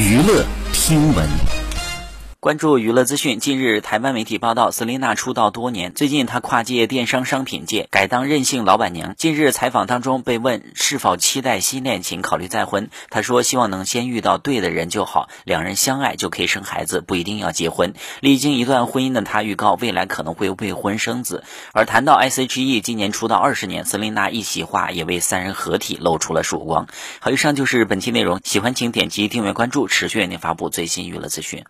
娱乐听闻。关注娱乐资讯。近日，台湾媒体报道，斯琳娜出道多年，最近她跨界电商商品界，改当任性老板娘。近日采访当中被问是否期待新恋情，考虑再婚，她说希望能先遇到对的人就好，两人相爱就可以生孩子，不一定要结婚。历经一段婚姻的她预告未来可能会未婚生子。而谈到 S.H.E 今年出道二十年，斯琳娜一席话也为三人合体露出了曙光。好，以上就是本期内容，喜欢请点击订阅关注，持续为您发布最新娱乐资讯。